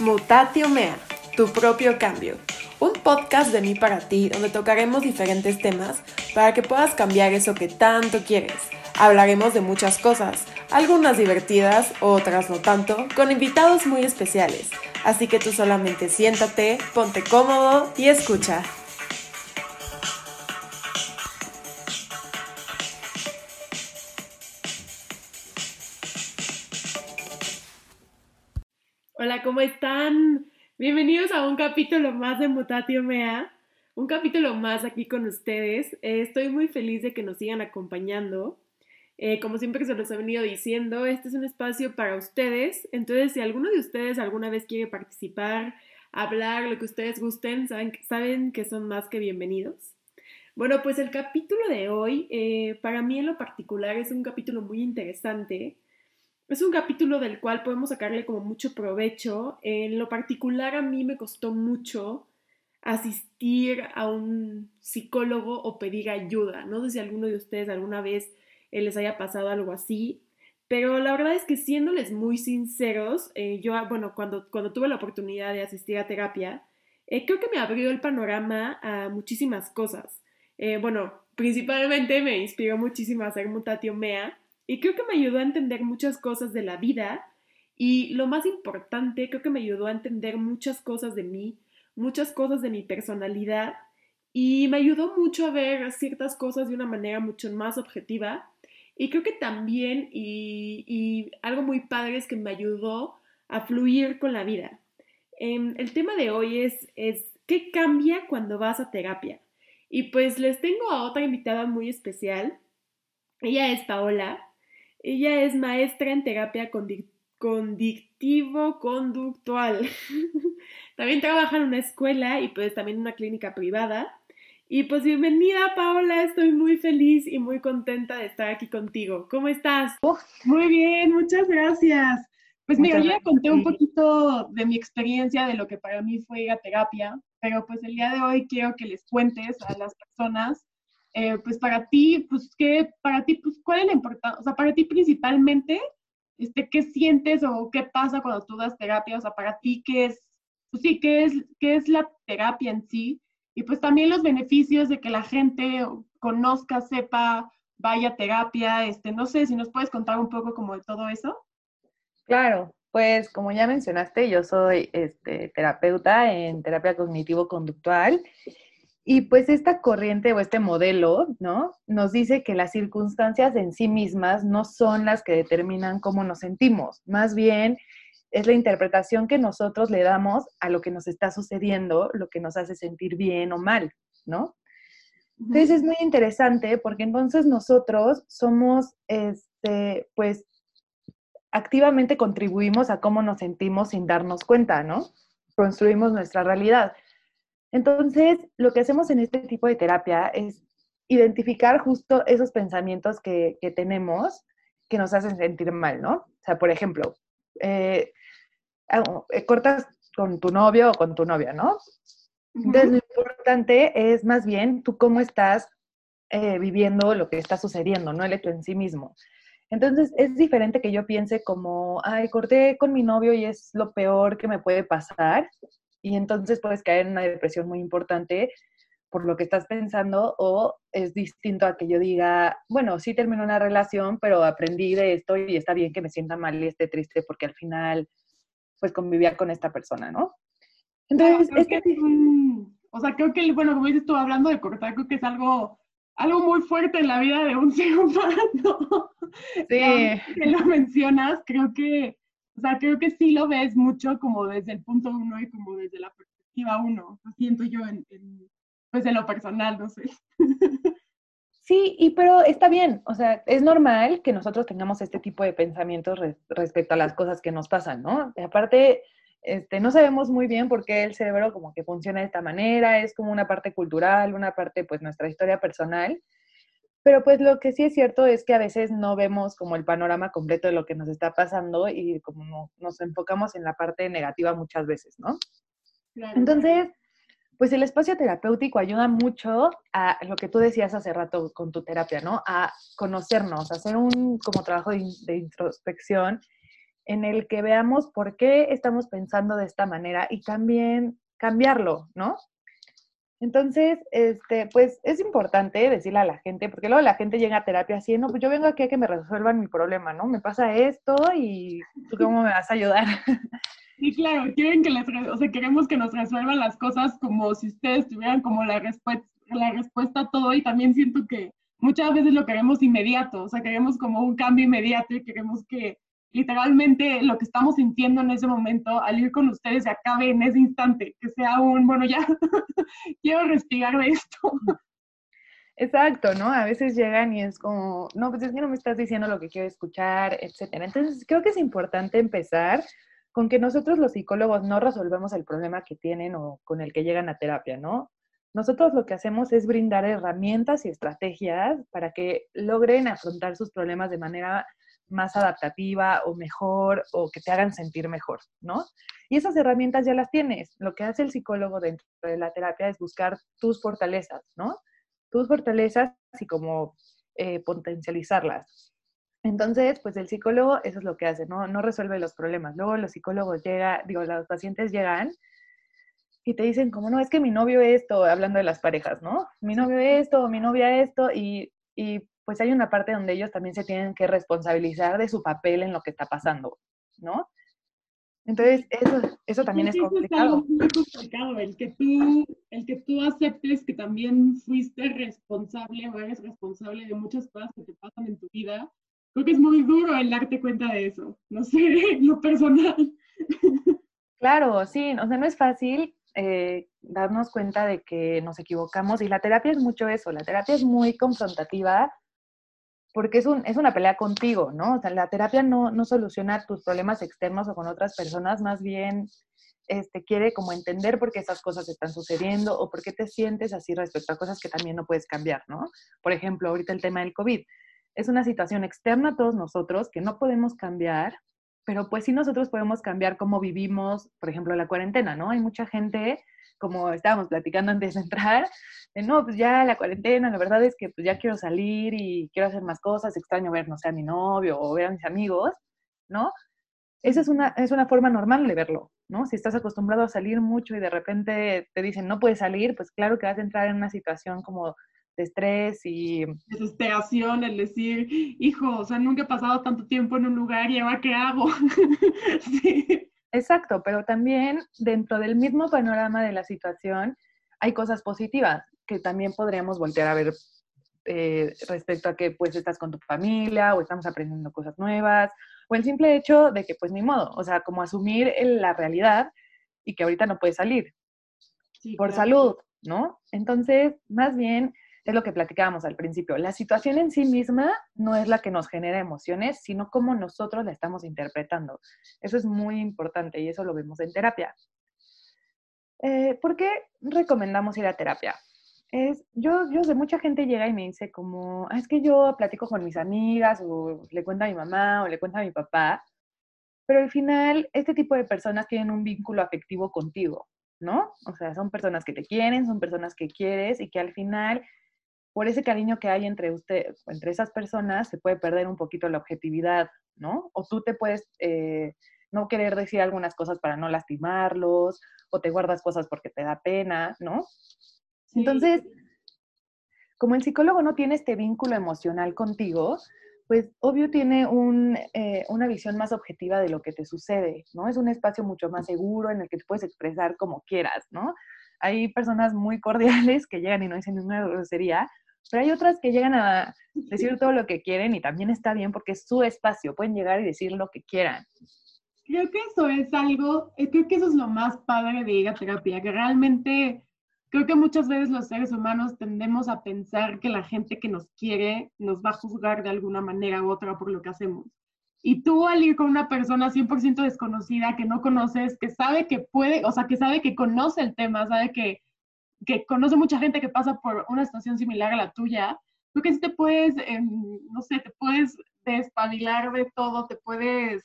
Mutatio Mea, tu propio cambio. Un podcast de mí para ti donde tocaremos diferentes temas para que puedas cambiar eso que tanto quieres. Hablaremos de muchas cosas, algunas divertidas, otras no tanto, con invitados muy especiales. Así que tú solamente siéntate, ponte cómodo y escucha. ¿Cómo están? Bienvenidos a un capítulo más de Mutatio Mea, un capítulo más aquí con ustedes. Eh, estoy muy feliz de que nos sigan acompañando. Eh, como siempre se los he venido diciendo, este es un espacio para ustedes. Entonces, si alguno de ustedes alguna vez quiere participar, hablar, lo que ustedes gusten, saben, saben que son más que bienvenidos. Bueno, pues el capítulo de hoy, eh, para mí en lo particular, es un capítulo muy interesante es un capítulo del cual podemos sacarle como mucho provecho. En lo particular a mí me costó mucho asistir a un psicólogo o pedir ayuda. No sé si alguno de ustedes alguna vez eh, les haya pasado algo así, pero la verdad es que siéndoles muy sinceros, eh, yo, bueno, cuando, cuando tuve la oportunidad de asistir a terapia, eh, creo que me abrió el panorama a muchísimas cosas. bueno, principalmente me inspiró muchísimo a hacer mutatio mea, y creo que me ayudó a entender muchas cosas de la vida y lo más importante, creo que me ayudó a entender muchas cosas de mí, muchas cosas de mi personalidad y me ayudó mucho a ver ciertas cosas de una manera mucho más objetiva. Y creo que también, y, algo muy padre es que me ayudó a fluir con la vida. Em, el tema de hoy es, es qué cambia cuando vas a terapia. Y pues les tengo a otra invitada muy especial. Ella es Paola. Ella es maestra en terapia condictivo-conductual. también trabaja en una escuela y pues también en una clínica privada. Y pues bienvenida Paola, estoy muy feliz y muy contenta de estar aquí contigo. ¿Cómo estás? muy bien, muchas gracias. Pues mira, yo ya conté un poquito de mi experiencia, de lo que para mí fue ir a terapia, pero pues el día de hoy quiero que les cuentes a las personas eh, pues para ti, pues qué, para ti, pues cuál es la importancia, o sea, para ti principalmente, este, qué sientes o qué pasa cuando tú das terapia, o sea, para ti qué es, pues sí, qué es, qué es la terapia en sí, y pues también los beneficios de que la gente conozca, sepa, vaya a terapia, este, no sé si nos puedes contar un poco como de todo eso. Claro, pues como ya mencionaste, yo soy este, terapeuta en terapia cognitivo-conductual y pues esta corriente o este modelo, ¿no? Nos dice que las circunstancias en sí mismas no son las que determinan cómo nos sentimos, más bien es la interpretación que nosotros le damos a lo que nos está sucediendo, lo que nos hace sentir bien o mal, ¿no? Entonces es muy interesante porque entonces nosotros somos, este, pues, activamente contribuimos a cómo nos sentimos sin darnos cuenta, ¿no? Construimos nuestra realidad. Entonces, lo que hacemos en este tipo de terapia es identificar justo esos pensamientos que, tenemos que nos hacen sentir mal, ¿no? O sea, por ejemplo, eh, eh, cortas con tu novio o con tu novia, ¿no? Entonces, lo importante es más bien tú cómo estás eh, viviendo lo que está sucediendo, no el hecho en sí mismo. Entonces, es diferente que yo piense como, ay, corté con mi novio y es lo peor que me puede pasar, y entonces puedes caer en una depresión muy importante por lo que estás pensando o es distinto a que yo diga, bueno, sí terminó una relación, pero aprendí de esto y está bien que me sienta mal y esté triste porque al final pues convivía con esta persona, ¿no? Entonces, es que, o sea, creo que, bueno, como dices tú, hablando de cortar, creo que es algo, algo muy fuerte en la vida de un ser humano. Sí. que lo mencionas, creo que o sea, creo que sí lo ves mucho como desde el punto uno y como desde la perspectiva uno. Lo siento yo en, pues en lo personal, no sé. Sí, y pero está bien, o sea, es normal que nosotros tengamos este tipo de pensamientos respecto a las cosas que nos pasan, ¿no? Y aparte, este, no sabemos muy bien por qué el cerebro como que funciona de esta manera, es como una parte cultural, una parte pues nuestra historia personal, pero pues lo que sí es cierto es que a veces no vemos como el panorama completo de lo que nos está pasando y como nos enfocamos en la parte negativa muchas veces, ¿no? Entonces, pues el espacio terapéutico ayuda mucho a lo que tú decías hace rato con tu terapia, ¿no? A conocernos, a hacer un como trabajo de, introspección en el que veamos por qué estamos pensando de esta manera y también cambiarlo, ¿no? Entonces, este, pues es importante decirle a la gente, porque luego la gente llega a terapia así, no, pues yo vengo aquí a que me resuelvan mi problema, ¿no? Me pasa esto y tú cómo me vas a ayudar. Sí, claro, quieren que les, o sea, queremos que nos resuelvan las cosas como si ustedes tuvieran como la, respuesta la respuesta a todo y también siento que muchas veces lo queremos inmediato, o sea, queremos como un cambio inmediato y queremos que literalmente lo que estamos sintiendo en ese momento, al ir con ustedes, se acabe en ese instante, que sea un, bueno, ya quiero respirar de esto. Exacto, ¿no? A veces llegan y es como, no, pues es que no me estás diciendo lo que quiero escuchar, etcétera. Entonces, creo que es importante empezar con que nosotros los psicólogos no resolvemos el problema que tienen o con el que llegan a terapia, ¿no? Nosotros lo que hacemos es brindar herramientas y estrategias para que logren afrontar sus problemas de manera más adaptativa o mejor o que te hagan sentir mejor, ¿no? Y esas herramientas ya las tienes. Lo que hace el psicólogo dentro de la terapia es buscar tus fortalezas, ¿no? Tus fortalezas y como eh, potencializarlas. Entonces, pues el psicólogo eso es lo que hace, ¿no? No resuelve los problemas. Luego los psicólogos llegan, digo, los pacientes llegan y te dicen como, no, es que mi novio esto, hablando de las parejas, ¿no? Mi novio esto, mi novia esto, y, y pues hay una parte donde ellos también se tienen que responsabilizar de su papel en lo que está pasando, ¿no? Entonces, eso, eso también es complicado. Es muy complicado, el que, tú, el que tú aceptes que también fuiste responsable o eres responsable de muchas cosas que te pasan en tu vida creo que es muy duro el darte cuenta de eso, no sé, lo personal. Claro, sí, o sea, no es fácil eh, darnos cuenta de que nos equivocamos y la terapia es mucho eso, la terapia es muy confrontativa porque es, un, es una pelea contigo, ¿no? O sea, la terapia no, no soluciona tus problemas externos o con otras personas, más bien este, quiere como entender por qué esas cosas están sucediendo o por qué te sientes así respecto a cosas que también no puedes cambiar, ¿no? Por ejemplo, ahorita el tema del COVID es una situación externa a todos nosotros que no podemos cambiar, pero pues sí nosotros podemos cambiar cómo vivimos, por ejemplo, la cuarentena, ¿no? Hay mucha gente, como estábamos platicando antes de entrar, de no, pues ya la cuarentena, la verdad es que pues ya quiero salir y quiero hacer más cosas, extraño ver, no sé, a mi novio o ver a mis amigos, ¿no? Esa es una, es una forma normal de verlo, ¿no? Si estás acostumbrado a salir mucho y de repente te dicen no puedes salir, pues claro que vas a entrar en una situación como de estrés y... Desesperación, el decir, hijo, o sea, nunca he pasado tanto tiempo en un lugar y ahora qué hago. sí. Exacto, pero también dentro del mismo panorama de la situación hay cosas positivas que también podríamos voltear a ver eh, respecto a que pues estás con tu familia o estamos aprendiendo cosas nuevas o el simple hecho de que pues ni modo, o sea, como asumir la realidad y que ahorita no puedes salir por salud, ¿no? Entonces, más bien es lo que platicábamos al principio. La situación en sí misma no es la que nos genera emociones, sino cómo nosotros la estamos interpretando. Eso es muy importante y eso lo vemos en terapia. Eh, ¿Por qué recomendamos ir a terapia? Es, yo, yo sé, mucha gente llega y me dice como, ah, es que yo platico con mis amigas o le cuento a mi mamá o le cuento a mi papá, pero al final este tipo de personas tienen un vínculo afectivo contigo, ¿no? O sea, son personas que te quieren, son personas que quieres y que al final por ese cariño que hay entre usted, entre esas personas, se puede perder un poquito la objetividad, ¿no? O tú te puedes eh, no querer decir algunas cosas para no lastimarlos, o te guardas cosas porque te da pena, ¿no? Entonces, como el psicólogo no tiene este vínculo emocional contigo, pues obvio tiene eh, una visión más objetiva de lo que te sucede, ¿no? Es un espacio mucho más seguro en el que te puedes expresar como quieras, ¿no? Hay personas muy cordiales que llegan y no dicen ninguna grosería, pero hay otras que llegan a decir todo lo que quieren y también está bien porque es su espacio, pueden llegar y decir lo que quieran. Creo que eso es algo, eh, creo que eso es lo más padre de ir terapia, que realmente creo que muchas veces los seres humanos tendemos a pensar que la gente que nos quiere nos va a juzgar de alguna manera u otra por lo que hacemos. Y tú al ir con una persona 100% desconocida que no conoces, que sabe que puede, o sea, que sabe que conoce el tema, sabe que que conoce mucha gente que pasa por una situación similar a la tuya, tú que sí te puedes, em, no sé, te puedes despabilar de todo, te puedes,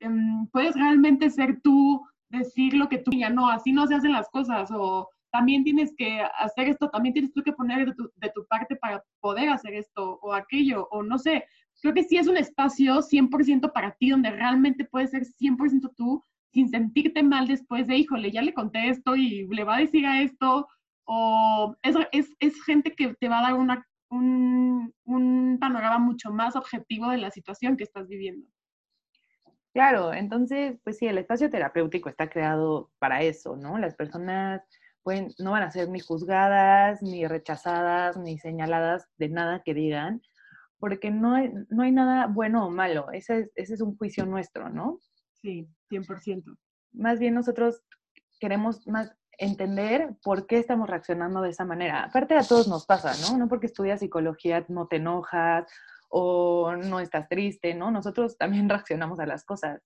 em, puedes realmente ser tú, decir lo que tú ya no, así no se hacen las cosas, o también tienes que hacer esto, también tienes tú que poner de tu, de tu parte para poder hacer esto o aquello, o no sé, creo que sí es un espacio 100% para ti, donde realmente puedes ser 100% tú, sin sentirte mal después de, híjole, ya le conté esto y le va a decir a esto, o es, es, es gente que te va a dar una, un, un panorama mucho más objetivo de la situación que estás viviendo. Claro, entonces, pues sí, el espacio terapéutico está creado para eso, ¿no? Las personas pueden, no van a ser ni juzgadas, ni rechazadas, ni señaladas de nada que digan, porque no hay, no hay nada bueno o malo, ese es, ese es un juicio nuestro, ¿no? Sí, 100%. Más bien nosotros queremos más entender por qué estamos reaccionando de esa manera. Aparte a todos nos pasa, ¿no? No porque estudias psicología no te enojas o no estás triste, ¿no? Nosotros también reaccionamos a las cosas.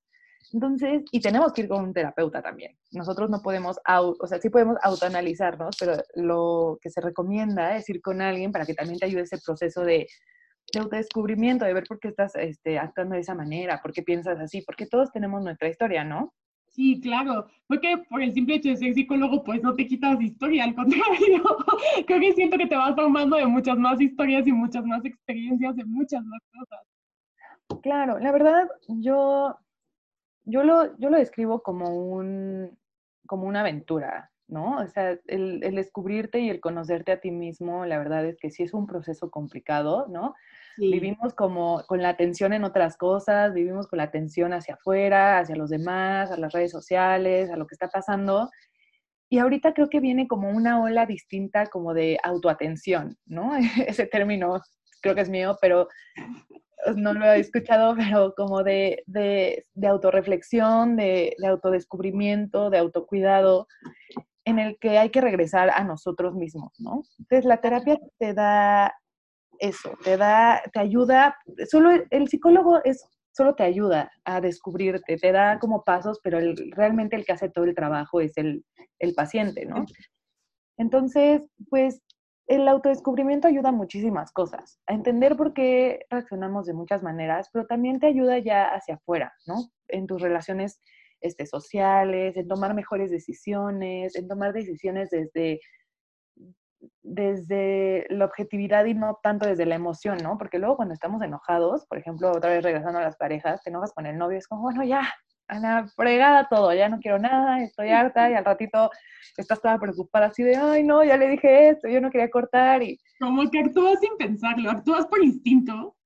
Entonces, y tenemos que ir con un terapeuta también. Nosotros no podemos, o sea, sí podemos autoanalizarnos, pero lo que se recomienda es ir con alguien para que también te ayude ese proceso de, de autodescubrimiento, de ver por qué estás este, actuando de esa manera, por qué piensas así, porque todos tenemos nuestra historia, ¿no? Sí, claro, porque por el simple hecho de ser psicólogo, pues no te quitas historia, al contrario, creo que siento que te vas formando de muchas más historias y muchas más experiencias, de muchas más cosas. Claro, la verdad, yo, yo, lo, yo lo describo como, un, como una aventura, ¿no? O sea, el descubrirte y el conocerte a ti mismo, la verdad es que sí es un proceso complicado, ¿no? Vivimos como con la atención en otras cosas, vivimos con la atención hacia afuera, hacia los demás, a las redes sociales, a lo que está pasando. Y ahorita creo que viene como una ola distinta como de autoatención, ¿no? Ese término creo que es mío, pero no lo he escuchado, pero como de, de, de autorreflexión, de, de autodescubrimiento, de autocuidado, en el que hay que regresar a nosotros mismos, ¿no? Entonces la terapia te da eso, te da, te ayuda, solo el, psicólogo es, solo te ayuda a descubrirte, te da como pasos, pero realmente el que hace todo el trabajo es el, el paciente, ¿no? Entonces, pues el autodescubrimiento ayuda a muchísimas cosas, a entender por qué reaccionamos de muchas maneras, pero también te ayuda ya hacia afuera, ¿no? En tus relaciones este, sociales, en tomar mejores decisiones, en tomar decisiones desde desde la objetividad y no tanto desde la emoción, ¿no? Porque luego cuando estamos enojados, por ejemplo, otra vez regresando a las parejas, te enojas con el novio, es como, bueno, ya, Ana, fregada todo, ya no quiero nada, estoy harta, y al ratito estás toda preocupada así de, ay, no, ya le dije esto, yo no quería cortar, y... Como que actúas sin pensarlo, actúas por instinto,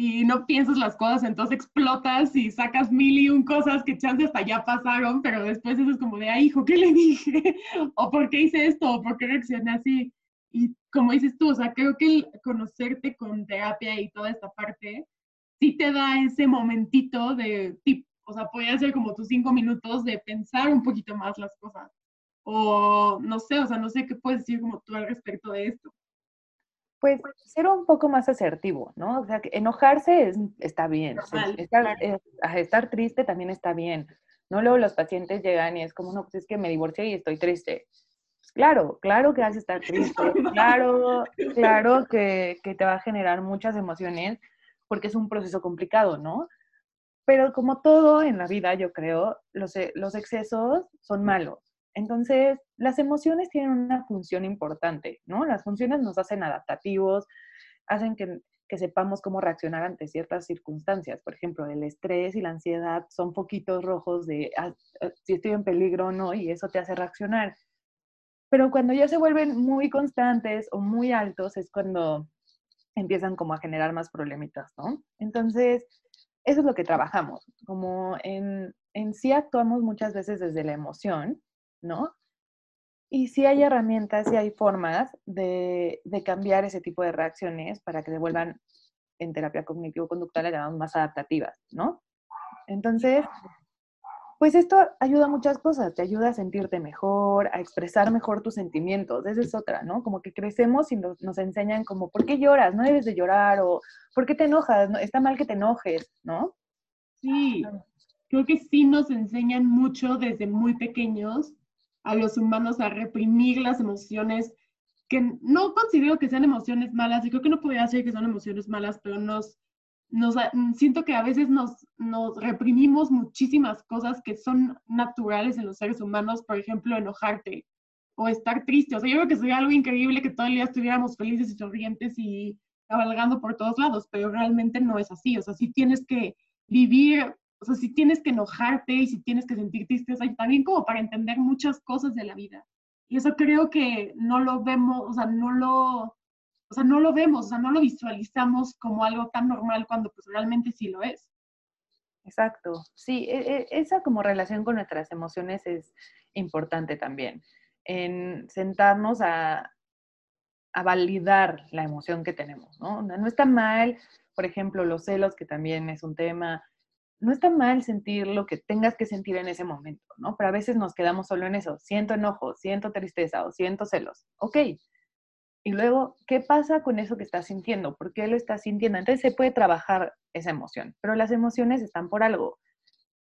y no piensas las cosas, entonces explotas y sacas mil y un cosas que chance hasta ya pasaron, pero después eso es como de, ay, hijo, ¿qué le dije? o ¿por qué hice esto? ¿O por qué reaccioné así? Y como dices tú, o sea, creo que el conocerte con terapia y toda esta parte, sí te da ese momentito de, o sea, puede ser como tus cinco minutos de pensar un poquito más las cosas. O no sé, o sea, no sé qué puedes decir como tú al respecto de esto. Pues ser un poco más asertivo, ¿no? O sea, que enojarse está bien. estar, estar triste también está bien. No luego los pacientes llegan y es como, no, pues es que me divorcié y estoy triste. Claro, claro que vas a estar triste, claro, claro que, te va a generar muchas emociones porque es un proceso complicado, ¿no? Pero como todo en la vida, yo creo, los, e, los excesos son malos. Entonces, las emociones tienen una función importante, ¿no? Las funciones nos hacen adaptativos, hacen que, que sepamos cómo reaccionar ante ciertas circunstancias. Por ejemplo, el estrés y la ansiedad son poquitos rojos de ah, ah, si estoy en peligro o no, y eso te hace reaccionar. Pero cuando ya se vuelven muy constantes o muy altos es cuando empiezan como a generar más problemitas, ¿no? Entonces, eso es lo que trabajamos, como en, en sí actuamos muchas veces desde la emoción, ¿no? Y sí hay herramientas y hay formas de, de cambiar ese tipo de reacciones para que se vuelvan en terapia cognitivo-conductual, más adaptativas, ¿no? Entonces, pues esto ayuda a muchas cosas, te ayuda a sentirte mejor, a expresar mejor tus sentimientos, esa es otra, ¿no? Como que crecemos y nos, enseñan como, ¿por qué lloras? No debes de llorar o ¿por qué te enojas? Está mal que te enojes, ¿no? Sí, creo que sí nos enseñan mucho desde muy pequeños a los humanos a reprimir las emociones que no considero que sean emociones malas y creo que no podría decir que son emociones malas, pero nos nos, mm, siento que a veces nos, nos reprimimos muchísimas cosas que son naturales en los seres humanos, por ejemplo, enojarte o estar triste. O sea, yo creo que sería algo increíble que todo el día estuviéramos felices y sonrientes y cabalgando por todos lados, pero realmente no es así. O sea, sí tienes que vivir, o sea, sí tienes que enojarte y si tienes que sentir tristeza y también como para entender muchas cosas de la vida. Y eso creo que no lo vemos, o sea, no lo, o sea, no lo vemos, o sea, no lo visualizamos como algo tan normal cuando pues realmente sí lo es. Exacto, sí, e, e, esa como relación con nuestras emociones es importante también, en sentarnos a, a validar la emoción que tenemos, ¿no? No está mal, por ejemplo, los celos, que también es un tema, no está mal sentir lo que tengas que sentir en ese momento, ¿no? Pero a veces nos quedamos solo en eso, siento enojo, siento tristeza o siento celos. Ok. Y luego, ¿qué pasa con eso que estás sintiendo? ¿Por qué lo estás sintiendo? Entonces se puede trabajar esa emoción, pero las emociones están por algo.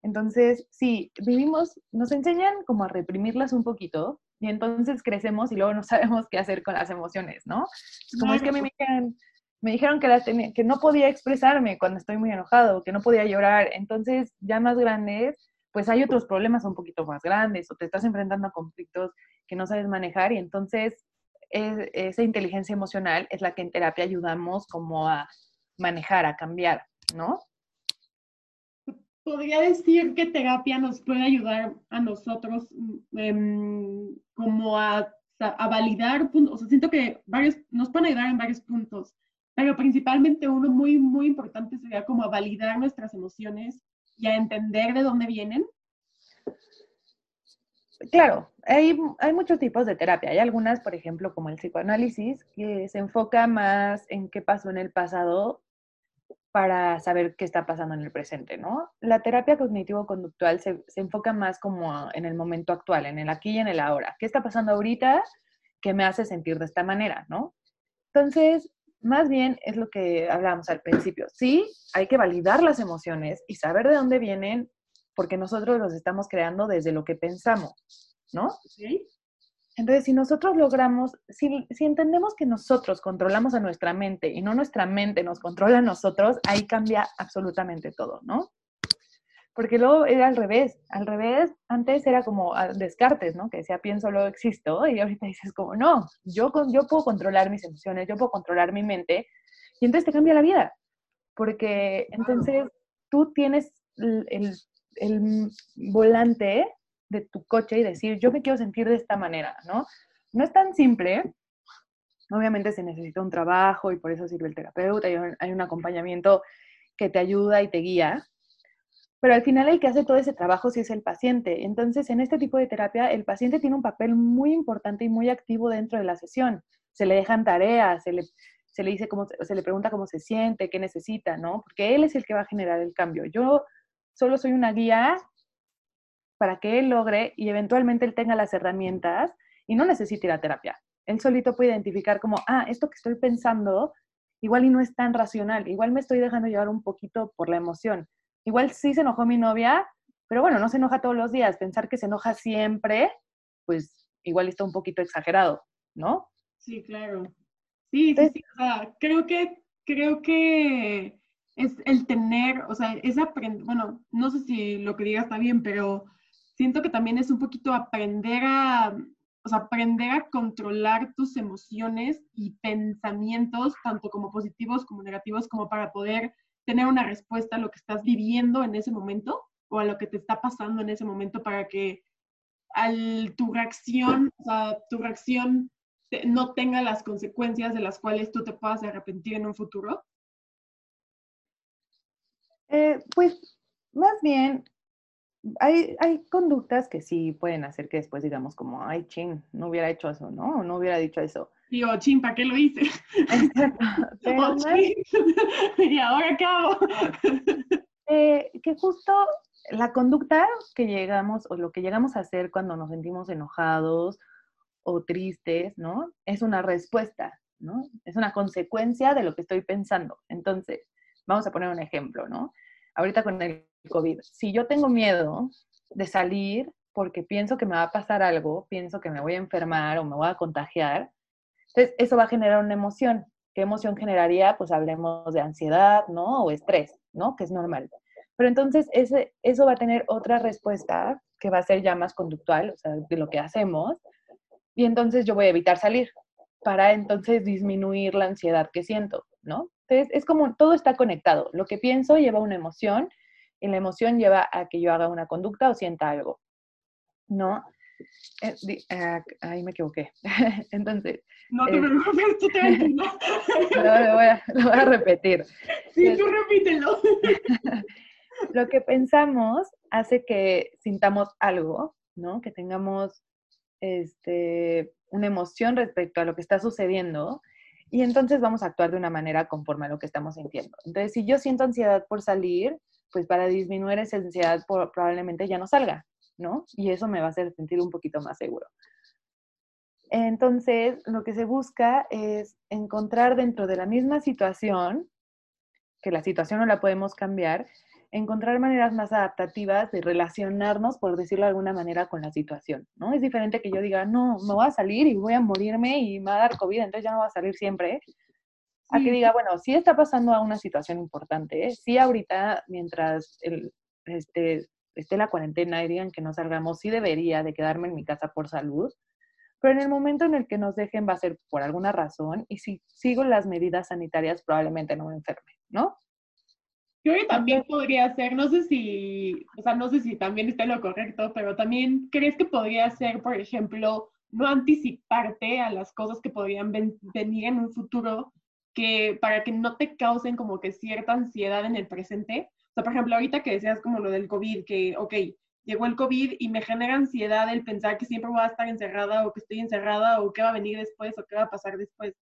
Entonces, sí, vivimos, nos enseñan como a reprimirlas un poquito y entonces crecemos y luego no sabemos qué hacer con las emociones, ¿no? Como es que a mí me dijeron, me dijeron que, las que no podía expresarme cuando estoy muy enojado, que no podía llorar. Entonces, ya más grandes, pues hay otros problemas un poquito más grandes o te estás enfrentando a conflictos que no sabes manejar y entonces esa inteligencia emocional es la que en terapia ayudamos como a manejar, a cambiar, ¿no? Podría decir que terapia nos puede ayudar a nosotros em, como a, a validar, o sea, siento que varios, nos pueden ayudar en varios puntos pero principalmente uno muy, muy importante sería como a validar nuestras emociones y a entender de dónde vienen. Claro, hay, hay muchos tipos de terapia. Hay algunas, por ejemplo, como el psicoanálisis, que se enfoca más en qué pasó en el pasado para saber qué está pasando en el presente, ¿no? La terapia cognitivo-conductual se, se, enfoca más como en el momento actual, en el aquí y en el ahora. ¿Qué está pasando ahorita que me hace sentir de esta manera, ¿no? Entonces, más bien es lo que hablábamos al principio. Sí, hay que validar las emociones y saber de dónde vienen, porque nosotros los estamos creando desde lo que pensamos, ¿no? Sí. Entonces, si nosotros logramos, si, si, entendemos que nosotros controlamos a nuestra mente y no nuestra mente nos controla a nosotros, ahí cambia absolutamente todo, ¿no? porque luego era al revés, al revés, antes era como Descartes, ¿no? Que decía, pienso, luego existo, y ahorita dices como, no, yo, yo puedo controlar mis emociones, yo puedo controlar mi mente, y entonces te cambia la vida, porque entonces tú tienes el, el, volante de tu coche y decir, yo me quiero sentir de esta manera, ¿no? No es tan simple, obviamente se necesita un trabajo y por eso sirve el terapeuta, y hay un acompañamiento que te ayuda y te guía, pero al final el que hace todo ese trabajo sí es el paciente. Entonces, en este tipo de terapia, el paciente tiene un papel muy importante y muy activo dentro de la sesión. Se le dejan tareas, se le, se le dice cómo, se le pregunta cómo se siente, qué necesita, ¿no? Porque él es el que va a generar el cambio. Yo solo soy una guía para que él logre y eventualmente él tenga las herramientas y no necesite ir a terapia. Él solito puede identificar como, ah, esto que estoy pensando igual y no es tan racional, igual me estoy dejando llevar un poquito por la emoción Igual sí se enojó mi novia, pero bueno, no se enoja todos los días. Pensar que se enoja siempre, pues igual está un poquito exagerado, ¿no? Sí, claro. Sí, sí, sí. O sea, creo que, creo que es el tener, o sea, es aprender, bueno, no sé si lo que diga está bien, pero siento que también es un poquito aprender a, o sea, aprender a controlar tus emociones y pensamientos, tanto como positivos como negativos, como para poder tener una respuesta a lo que estás viviendo en ese momento o a lo que te está pasando en ese momento para que al, tu reacción, tu reacción no tenga las consecuencias de las cuales tú te puedas arrepentir en un futuro? Eh, pues más bien, hay, hay, conductas que sí pueden hacer que después digamos como, ay, ching, no hubiera hecho eso, ¿no? No hubiera dicho eso. Digo, chin, ¿para qué lo hice? Oh, ¿Y ahora qué hago? Eh, que justo la conducta que llegamos o lo que llegamos a hacer cuando nos sentimos enojados o tristes, ¿no? Es una respuesta, ¿no? Es una consecuencia de lo que estoy pensando. Entonces, vamos a poner un ejemplo, ¿no? Ahorita con el COVID, si yo tengo miedo de salir porque pienso que me va a pasar algo, pienso que me voy a enfermar o me voy a contagiar, entonces, eso va a generar una emoción. ¿Qué emoción generaría? Pues hablemos de ansiedad, ¿no? O estrés, ¿no? Que es normal. Pero entonces ese, eso va a tener otra respuesta que va a ser ya más conductual, o sea, de lo que hacemos. Y entonces yo voy a evitar salir, para entonces disminuir la ansiedad que siento, ¿no? Entonces, es como todo está conectado. Lo que pienso lleva una emoción y la emoción lleva a que yo haga una conducta o sienta algo, ¿no? Eh, ah, ahí me equivoqué. Entonces. No te preocupes, tú te lo, voy a, lo voy a repetir. Sí, tú repítelo. lo que pensamos hace que sintamos algo, ¿no? Que tengamos este, una emoción respecto a lo que está sucediendo y entonces vamos a actuar de una manera conforme a lo que estamos sintiendo. Entonces, si yo siento ansiedad por salir, pues para disminuir esa ansiedad probablemente ya no salga, ¿no? Y eso me va a hacer sentir un poquito más seguro. Entonces, lo que se busca es encontrar dentro de la misma situación, que la situación no la podemos cambiar, encontrar maneras más adaptativas de relacionarnos, por decirlo de alguna manera, con la situación, ¿no? Es diferente que yo diga, no, me voy a salir y voy a morirme y me va a dar COVID, entonces ya no voy a salir siempre, a que diga, bueno, sí está pasando a una situación importante, ¿eh? sí ahorita, mientras el, este, esté la cuarentena y digan que no salgamos, sí debería de quedarme en mi casa por salud, pero en el momento en el que nos dejen va a ser por alguna razón y si sigo las medidas sanitarias probablemente no me enferme, ¿no? Creo que también podría ser, no sé si, o sea, no sé si también está lo correcto, pero también crees que podría ser, por ejemplo, no anticiparte a las cosas que podrían venir en un futuro, que para que no te causen como que cierta ansiedad en el presente. O sea, por ejemplo, ahorita que decías como lo del COVID, que, ok, llegó el COVID y me genera ansiedad el pensar que siempre voy a estar encerrada o que estoy encerrada o qué va a venir después o qué va a pasar después.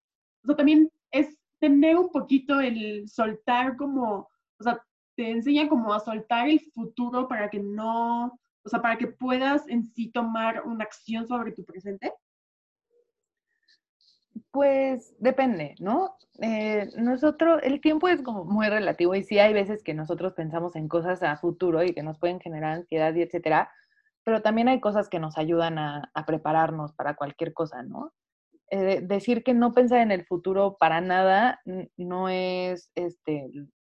O sea, también es tener un poquito el soltar como o sea, te enseña como a soltar el futuro para que no, o sea, para que puedas en sí tomar una acción sobre tu presente? Pues depende, ¿no? Eh, nosotros, el tiempo es como muy relativo y sí hay veces que nosotros pensamos en cosas a futuro y que nos pueden generar ansiedad y etcétera, pero también hay cosas que nos ayudan a, prepararnos para cualquier cosa, ¿no? Eh, decir que no pensar en el futuro para nada no es este,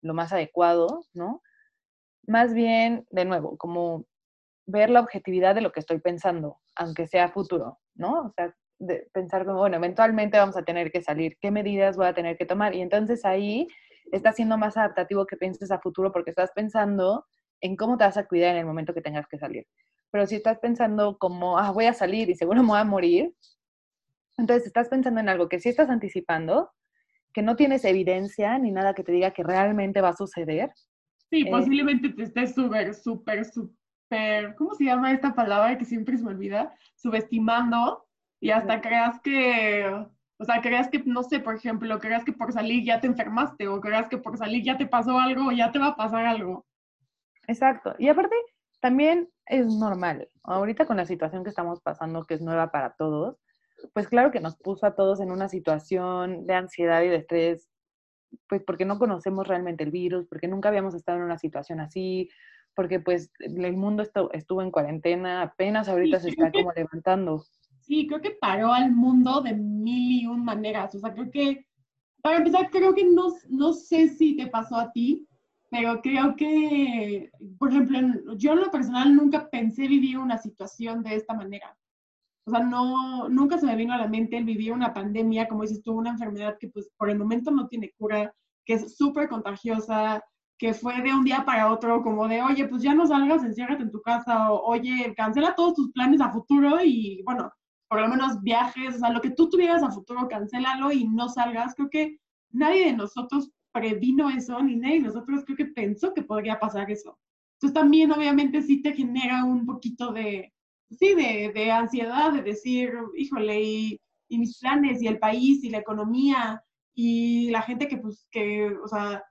lo más adecuado, ¿no? Más bien, de nuevo, como ver la objetividad de lo que estoy pensando, aunque sea futuro, ¿no? O sea, de pensar como, bueno, eventualmente vamos a tener que salir, ¿qué medidas voy a tener que tomar? Y entonces ahí está siendo más adaptativo que pienses a futuro porque estás pensando en cómo te vas a cuidar en el momento que tengas que salir. Pero si estás pensando como, ah, voy a salir y seguro me voy a morir, entonces estás pensando en algo que sí estás anticipando, que no tienes evidencia ni nada que te diga que realmente va a suceder. Sí, eh, posiblemente te estés súper, súper, súper, ¿cómo se llama esta palabra que siempre se me olvida? Subestimando y hasta creas que, o sea, creas que, no sé, por ejemplo, creas que por salir ya te enfermaste o creas que por salir ya te pasó algo o ya te va a pasar algo. Exacto. Y aparte, también es normal. Ahorita con la situación que estamos pasando, que es nueva para todos, pues claro que nos puso a todos en una situación de ansiedad y de estrés, pues porque no conocemos realmente el virus, porque nunca habíamos estado en una situación así, porque pues el mundo estuvo, en cuarentena, apenas ahorita se está como levantando. Sí, creo que paró al mundo de mil y un maneras, o sea, creo que, para empezar, creo que no, no sé si te pasó a ti, pero creo que, por ejemplo, yo en lo personal nunca pensé vivir una situación de esta manera. O sea, no, nunca se me vino a la mente el vivir una pandemia, como dices tú, una enfermedad que pues por el momento no tiene cura, que es súper contagiosa, que fue de un día para otro, como de, oye, pues ya no salgas, enciérrate en tu casa, o oye, cancela todos tus planes a futuro y bueno, por lo menos viajes, o sea, lo que tú tuvieras a futuro, cancélalo y no salgas. Creo que nadie de nosotros previno eso, ni nadie de nosotros creo que pensó que podría pasar eso. Entonces también obviamente sí te genera un poquito de, sí, de, de, ansiedad, de decir, híjole, y, mis planes, y el país, y la economía, y la gente que, pues, que, o sea,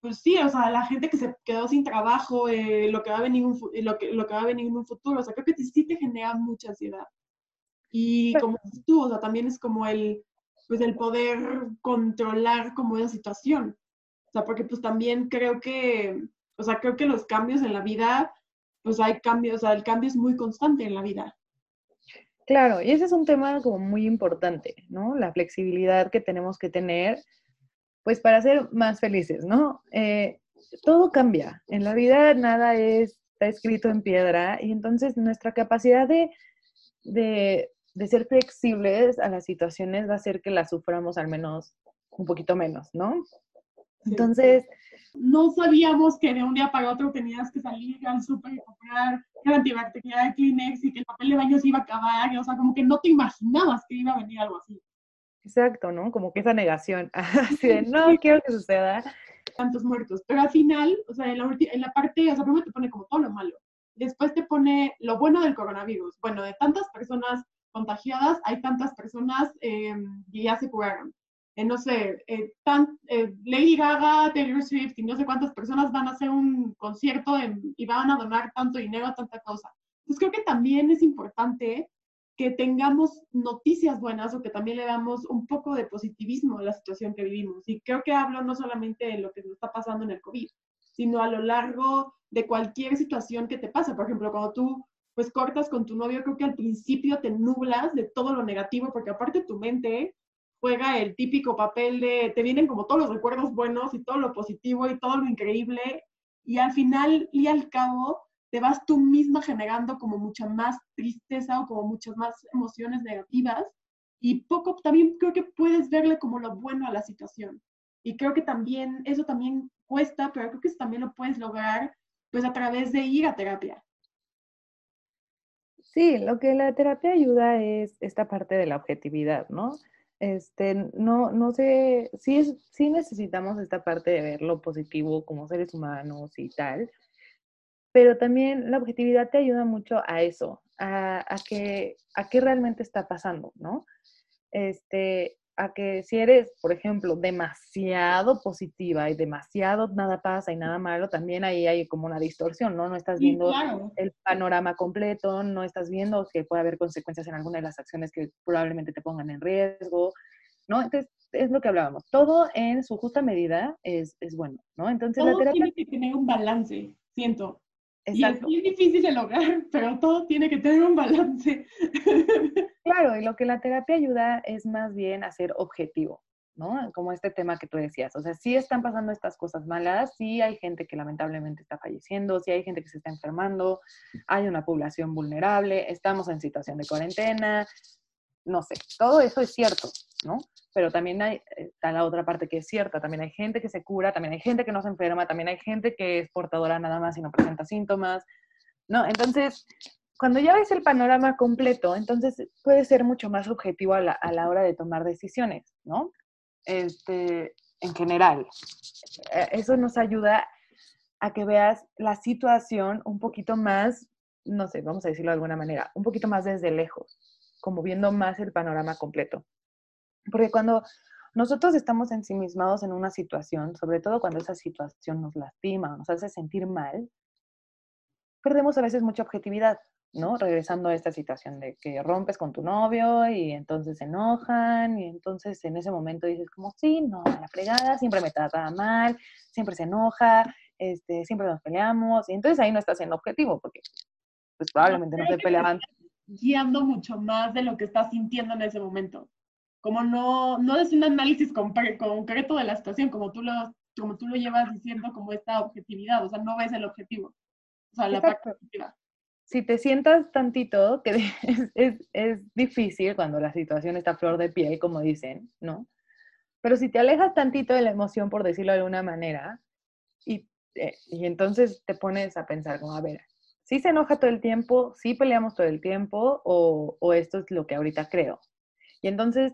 pues sí, o sea, la gente que se quedó sin trabajo, eh, lo, que va a venir un, lo, que, lo que va a venir en un futuro, o sea, creo que sí te genera mucha ansiedad. Y como tú, o sea, también es como el, pues el poder controlar como esa situación. O sea, porque pues también creo que, o sea, creo que los cambios en la vida pues hay cambios, o sea, el cambio es muy constante en la vida. Claro, y ese es un tema como muy importante, ¿no? La flexibilidad que tenemos que tener, pues para ser más felices, ¿no? Eh, todo cambia. En la vida nada es, está escrito en piedra y entonces nuestra capacidad de, de de ser flexibles a las situaciones va a hacer que las suframos al menos un poquito menos, ¿no? Entonces... No sabíamos que de un día para otro tenías que salir al súper y comprar el antibacterial Kleenex y que el papel de baño se iba a acabar, o sea, como que no te imaginabas que iba a venir algo así. Exacto, ¿no? Como que esa negación, así de no quiero que suceda. Tantos muertos, pero al final, o sea, en la, en la parte, o sea, primero te pone como todo lo malo, después te pone lo bueno del coronavirus. Bueno, de tantas personas contagiadas, hay tantas personas eh, que ya se curaron. No sé, eh, tan, eh, Lady Gaga, Taylor Swift y no sé cuántas personas van a hacer un concierto y van a donar tanto dinero a tanta cosa. Entonces creo que también es importante que tengamos noticias buenas o que también le damos un poco de positivismo a la situación que vivimos. Y creo que hablo no solamente de lo que nos está pasando en el COVID, sino a lo largo de cualquier situación que te pasa. Por ejemplo, cuando tú pues cortas con tu novio, creo que al principio te nublas de todo lo negativo, porque aparte tu mente juega el típico papel de, te vienen como todos los recuerdos buenos y todo lo positivo y todo lo increíble, y al final y al cabo te vas tú misma generando como mucha más tristeza o como muchas más emociones negativas, y poco también creo que puedes verle como lo bueno a la situación. Y creo que también, eso también cuesta, pero creo que eso también lo puedes lograr pues a través de ir a terapia. Sí, lo que la terapia ayuda es esta parte de la objetividad, ¿no? Este, no, no sé, sí, sí necesitamos esta parte de ver lo positivo como seres humanos y tal, pero también la objetividad te ayuda mucho a eso, a, a que, a qué realmente está pasando, ¿no? Este, a que si eres, por ejemplo, demasiado positiva y demasiado nada pasa y nada malo, también ahí hay como una distorsión, ¿no? No estás viendo el panorama completo, no estás viendo que puede haber consecuencias en alguna de las acciones que probablemente te pongan en riesgo, ¿no? Entonces, es lo que hablábamos. Todo en su justa medida es, es bueno, ¿no? Entonces, la terapia... tiene que tener un balance, siento. Exacto. Y es difícil de lograr, pero todo tiene que tener un balance. Claro, y lo que la terapia ayuda es más bien a ser objetivo, ¿no? Como este tema que tú decías. O sea, sí están pasando estas cosas malas, sí hay gente que lamentablemente está falleciendo, sí hay gente que se está enfermando, hay una población vulnerable, estamos en situación de cuarentena, no sé, todo eso es cierto, ¿no? Pero también hay, está la otra parte que es cierta, también hay gente que se cura, también hay gente que no se enferma, también hay gente que es portadora nada más y no presenta síntomas, ¿no? Entonces, cuando ya ves el panorama completo, entonces puede ser mucho más objetivo a la, a la hora de tomar decisiones, ¿no? Este, en general. Eh, eso nos ayuda a que veas la situación un poquito más, no sé, vamos a decirlo de alguna manera, un poquito más desde lejos, como viendo más el panorama completo. Porque cuando nosotros estamos ensimismados en una situación, sobre todo cuando esa situación nos lastima o nos hace sentir mal, perdemos a veces mucha objetividad. ¿no? Regresando a esta situación de que rompes con tu novio y entonces se enojan y entonces en ese momento dices como, sí, no, la fregada, siempre me trata mal, siempre se enoja, este, siempre nos peleamos y entonces ahí no estás siendo objetivo porque pues probablemente no, se peleaban. Guiando mucho más de lo que estás sintiendo en ese momento. Como no, no es un análisis concreto de la situación, como tú, lo, como tú lo llevas diciendo como esta objetividad, o sea, no ves el objetivo, o sea, la perspectiva si te sientas tantito, que es, difícil cuando la situación está flor de piel, como dicen, ¿no? Pero si te alejas tantito de la emoción, por decirlo de alguna manera, y, eh, y entonces te pones a pensar como, a ver, si se enoja todo el tiempo, si peleamos todo el tiempo, o, o esto es lo que ahorita creo. Y entonces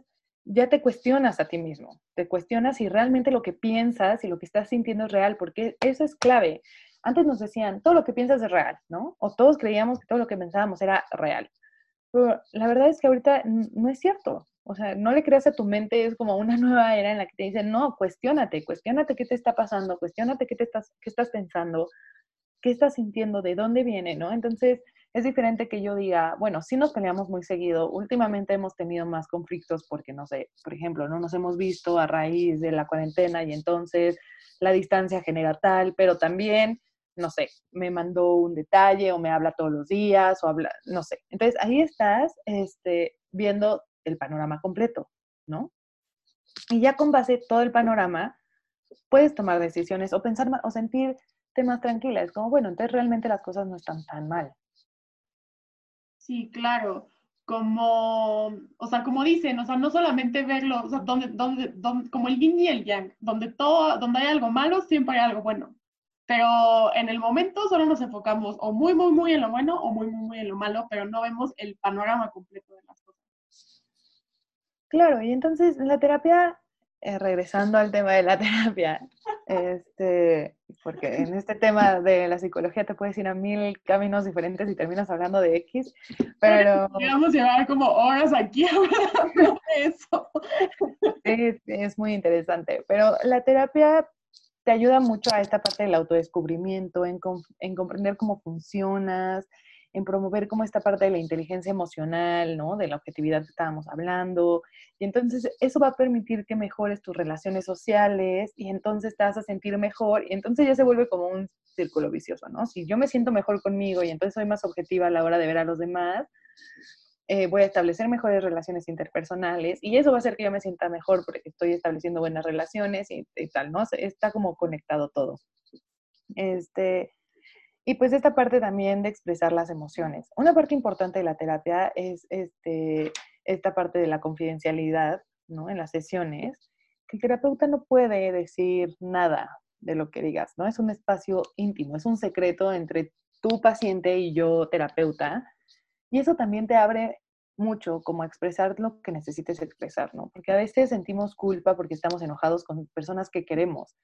ya te cuestionas a ti mismo, te cuestionas si realmente lo que piensas y lo que estás sintiendo es real, porque eso es clave. Antes nos decían, todo lo que piensas es real, ¿no? O todos creíamos que todo lo que pensábamos era real. Pero la verdad es que ahorita no es cierto. O sea, no le creas a tu mente, es como una nueva era en la que te dicen, no, cuestiónate, cuestiónate qué te está pasando, cuestiónate qué, te estás, qué estás pensando, qué estás sintiendo, de dónde viene, ¿no? Entonces, es diferente que yo diga, bueno, sí nos peleamos muy seguido, últimamente hemos tenido más conflictos porque, no sé, por ejemplo, no nos hemos visto a raíz de la cuarentena y entonces la distancia genera tal, pero también no sé, me mandó un detalle o me habla todos los días o habla, no sé. Entonces ahí estás este, viendo el panorama completo, ¿no? Y ya con base todo el panorama, puedes tomar decisiones o pensar o sentirte más tranquila. Es como, bueno, entonces realmente las cosas no están tan mal. Sí, claro. como, o sea, como dicen, o sea, no solamente verlo, o sea, donde, donde, donde, como el yin y el yang, donde todo, donde hay algo malo, siempre hay algo bueno. Pero en el momento solo nos enfocamos o muy, muy, muy en lo bueno o muy, muy, muy en lo malo, pero no vemos el panorama completo de las cosas. Claro, y entonces la terapia, eh, regresando al tema de la terapia, este, porque en este tema de la psicología te puedes ir a mil caminos diferentes y terminas hablando de X, pero... Vamos a llevar como horas aquí hablando de eso. Es, es muy interesante, pero la terapia te ayuda mucho a esta parte del autodescubrimiento, en, en comprender cómo funcionas, en promover como esta parte de la inteligencia emocional, ¿no? De la objetividad que estábamos hablando. Y entonces eso va a permitir que mejores tus relaciones sociales y entonces te vas a sentir mejor y entonces ya se vuelve como un círculo vicioso, ¿no? Si yo me siento mejor conmigo y entonces soy más objetiva a la hora de ver a los demás, eh, voy a establecer mejores relaciones interpersonales y eso va a hacer que yo me sienta mejor porque estoy estableciendo buenas relaciones y, tal, ¿no? Está como conectado todo. Este, y pues esta parte también de expresar las emociones. Una parte importante de la terapia es este, esta parte de la confidencialidad, ¿no? En las sesiones, que el terapeuta no puede decir nada de lo que digas, ¿no? Es un espacio íntimo, es un secreto entre tu paciente y yo, terapeuta, y eso también te abre mucho como a expresar lo que necesites expresar, ¿no? Porque a veces sentimos culpa porque estamos enojados con personas que queremos,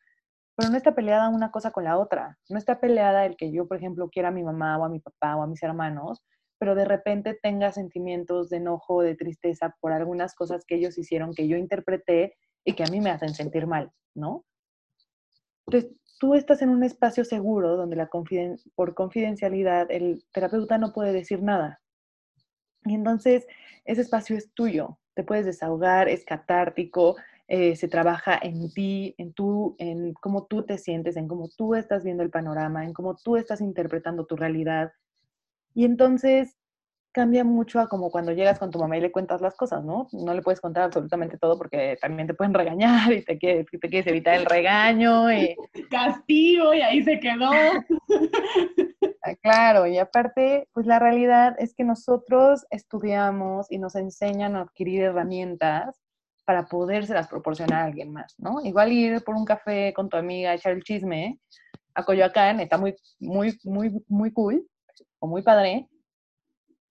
pero no está peleada una cosa con la otra. No está peleada el que yo, por ejemplo, quiera a mi mamá o a mi papá o a mis hermanos, pero de repente tenga sentimientos de enojo, de tristeza por algunas cosas que ellos hicieron que yo interpreté y que a mí me hacen sentir mal, ¿no? Entonces, tú estás en un espacio seguro donde la por confidencialidad el terapeuta no puede decir nada, y entonces ese espacio es tuyo, te puedes desahogar, es catártico, eh, se trabaja en ti, en tú, en cómo tú te sientes, en cómo tú estás viendo el panorama, en cómo tú estás interpretando tu realidad. Y entonces cambia mucho a como cuando llegas con tu mamá y le cuentas las cosas, ¿no? No le puedes contar absolutamente todo porque también te pueden regañar y te quieres, te quieres evitar el regaño. Y... Castigo y ahí se quedó. Ah, claro, y aparte, pues la realidad es que nosotros estudiamos y nos enseñan a adquirir herramientas para podérselas proporcionar a alguien más, ¿no? Igual ir por un café con tu amiga, echar el chisme a Coyoacán está muy, muy, muy, muy cool o muy padre,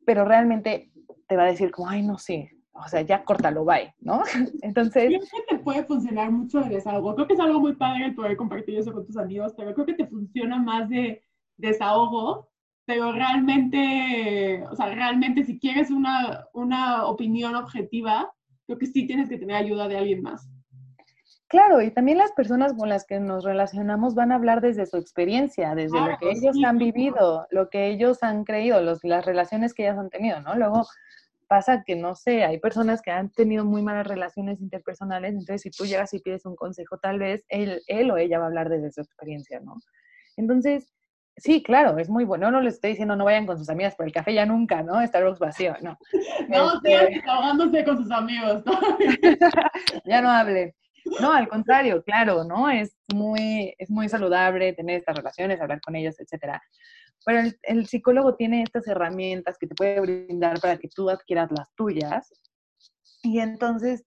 pero realmente te va a decir como, ay, no sé, o sea, ya córtalo, bye, ¿no? Entonces... Creo que te puede funcionar mucho desahogo. Creo que es algo muy padre el poder compartir eso con tus amigos, pero creo que te funciona más de desahogo, pero realmente, o sea, realmente si quieres una, una opinión objetiva, creo que sí tienes que tener ayuda de alguien más. Claro, y también las personas con las que nos relacionamos van a hablar desde su experiencia, desde lo que ellos han vivido, lo que ellos han creído, los, las relaciones que ellos han tenido, ¿no? Luego pasa que, no sé, hay personas que han tenido muy malas relaciones interpersonales, entonces si tú llegas y pides un consejo, tal vez él, él o ella va a hablar desde su experiencia, ¿no? Entonces, Sí, claro, es muy bueno. No les estoy diciendo no vayan con sus amigas por el café ya nunca, ¿no? Starbucks vacío, no. No, este... ahogándose con sus amigos. ¿no? ya no hablen. No, al contrario, claro, ¿no? Es muy, es muy saludable tener estas relaciones, hablar con ellos, etcétera. Pero el, el psicólogo tiene estas herramientas que te puede brindar para que tú adquieras las tuyas y entonces